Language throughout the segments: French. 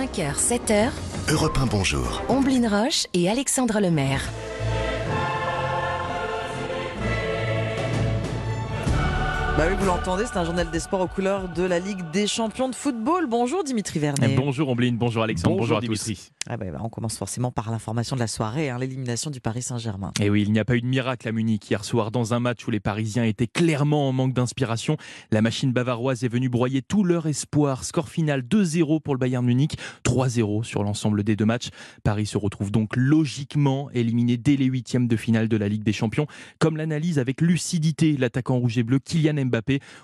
5h, 7h, Europe 1, bonjour. Omblin Roche et Alexandre Lemaire. Bah oui, vous l'entendez, c'est un journal des sports aux couleurs de la Ligue des champions de football. Bonjour Dimitri Vernet. Bonjour Ombline, bonjour Alexandre, bonjour, à tous. Ah bah, bah, on commence forcément par l'information de la soirée, hein, l'élimination du Paris Saint-Germain. Et oui, il n'y a pas eu de miracle à Munich hier soir dans un match où les Parisiens étaient clairement en manque d'inspiration. La machine bavaroise est venue broyer tout leur espoir. Score final 2-0 pour le Bayern Munich, 3-0 sur l'ensemble des deux matchs. Paris se retrouve donc logiquement éliminé dès les huitièmes de finale de la Ligue des Champions, comme l'analyse avec lucidité l'attaquant rouge et bleu Kylian Mbappé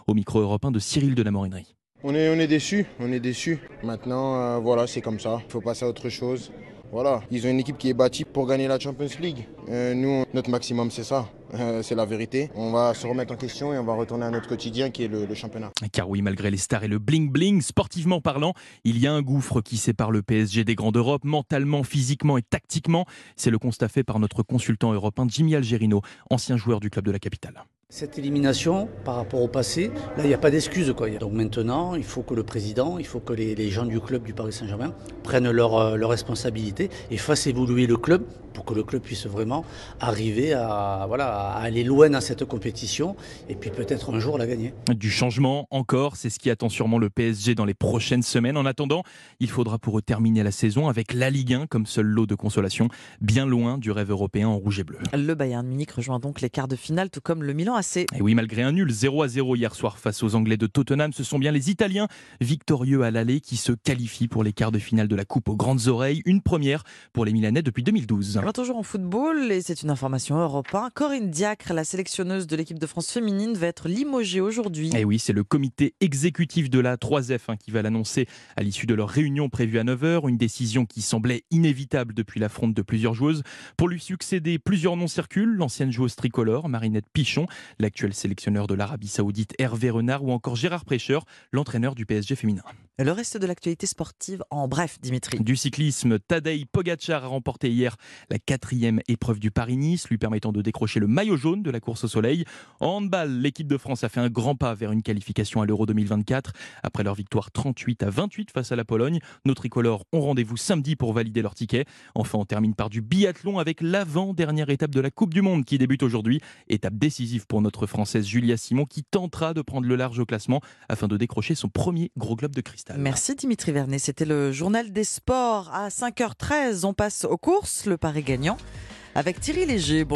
au micro européen de Cyril de la Morinerie. On est, on est déçus, on est déçus. Maintenant, euh, voilà, c'est comme ça. Il faut passer à autre chose. Voilà, ils ont une équipe qui est bâtie pour gagner la Champions League. Euh, nous, notre maximum, c'est ça. Euh, c'est la vérité. On va se remettre en question et on va retourner à notre quotidien qui est le, le championnat. Car oui, malgré les stars et le bling-bling, sportivement parlant, il y a un gouffre qui sépare le PSG des grands d'Europe, mentalement, physiquement et tactiquement. C'est le constat fait par notre consultant européen Jimmy Algerino, ancien joueur du club de la capitale. Cette élimination par rapport au passé, là il n'y a pas d'excuse. Quoi. Donc maintenant, il faut que le président, il faut que les, les gens du club du Paris Saint-Germain prennent leurs leur responsabilités et fassent évoluer le club pour que le club puisse vraiment arriver à, voilà, à aller loin dans cette compétition et puis peut-être un jour la gagner. Du changement encore, c'est ce qui attend sûrement le PSG dans les prochaines semaines. En attendant, il faudra pour eux terminer la saison avec la Ligue 1 comme seul lot de consolation, bien loin du rêve européen en rouge et bleu. Le Bayern Munich rejoint donc les quarts de finale, tout comme le Milan Et oui, malgré un nul 0 à 0 hier soir face aux Anglais de Tottenham, ce sont bien les Italiens victorieux à l'aller qui se qualifient pour les quarts de finale de la Coupe aux grandes oreilles, une première pour les Milanais depuis 2012. Alors, toujours en football, et c'est une information européenne, Corinne Diacre, la sélectionneuse de l'équipe de France féminine, va être limogée aujourd'hui. Et oui, c'est le comité exécutif de la 3F hein, qui va l'annoncer à l'issue de leur réunion prévue à 9h, une décision qui semblait inévitable depuis l'affront de plusieurs joueuses. Pour lui succéder, plusieurs noms circulent, l'ancienne joueuse tricolore, Marinette Pichon, l'actuel sélectionneur de l'Arabie Saoudite Hervé Renard ou encore Gérard Prêcheur, l'entraîneur du PSG féminin. Le reste de l'actualité sportive en bref, Dimitri. Du cyclisme, Tadej Pogacar a remporté hier la quatrième épreuve du Paris-Nice, lui permettant de décrocher le maillot jaune de la course au soleil. En handball, l'équipe de France a fait un grand pas vers une qualification à l'Euro 2024. Après leur victoire 38 à 28 face à la Pologne, nos tricolores ont rendez-vous samedi pour valider leur ticket. Enfin, on termine par du biathlon avec l'avant-dernière étape de la Coupe du Monde qui débute aujourd'hui. Étape décisive pour notre Française Julia Simon qui tentera de prendre le large au classement afin de décrocher son premier gros globe de Merci Dimitri Vernet. C'était le journal des sports à 5h13. On passe aux courses, le pari gagnant avec Thierry Léger. Bonjour.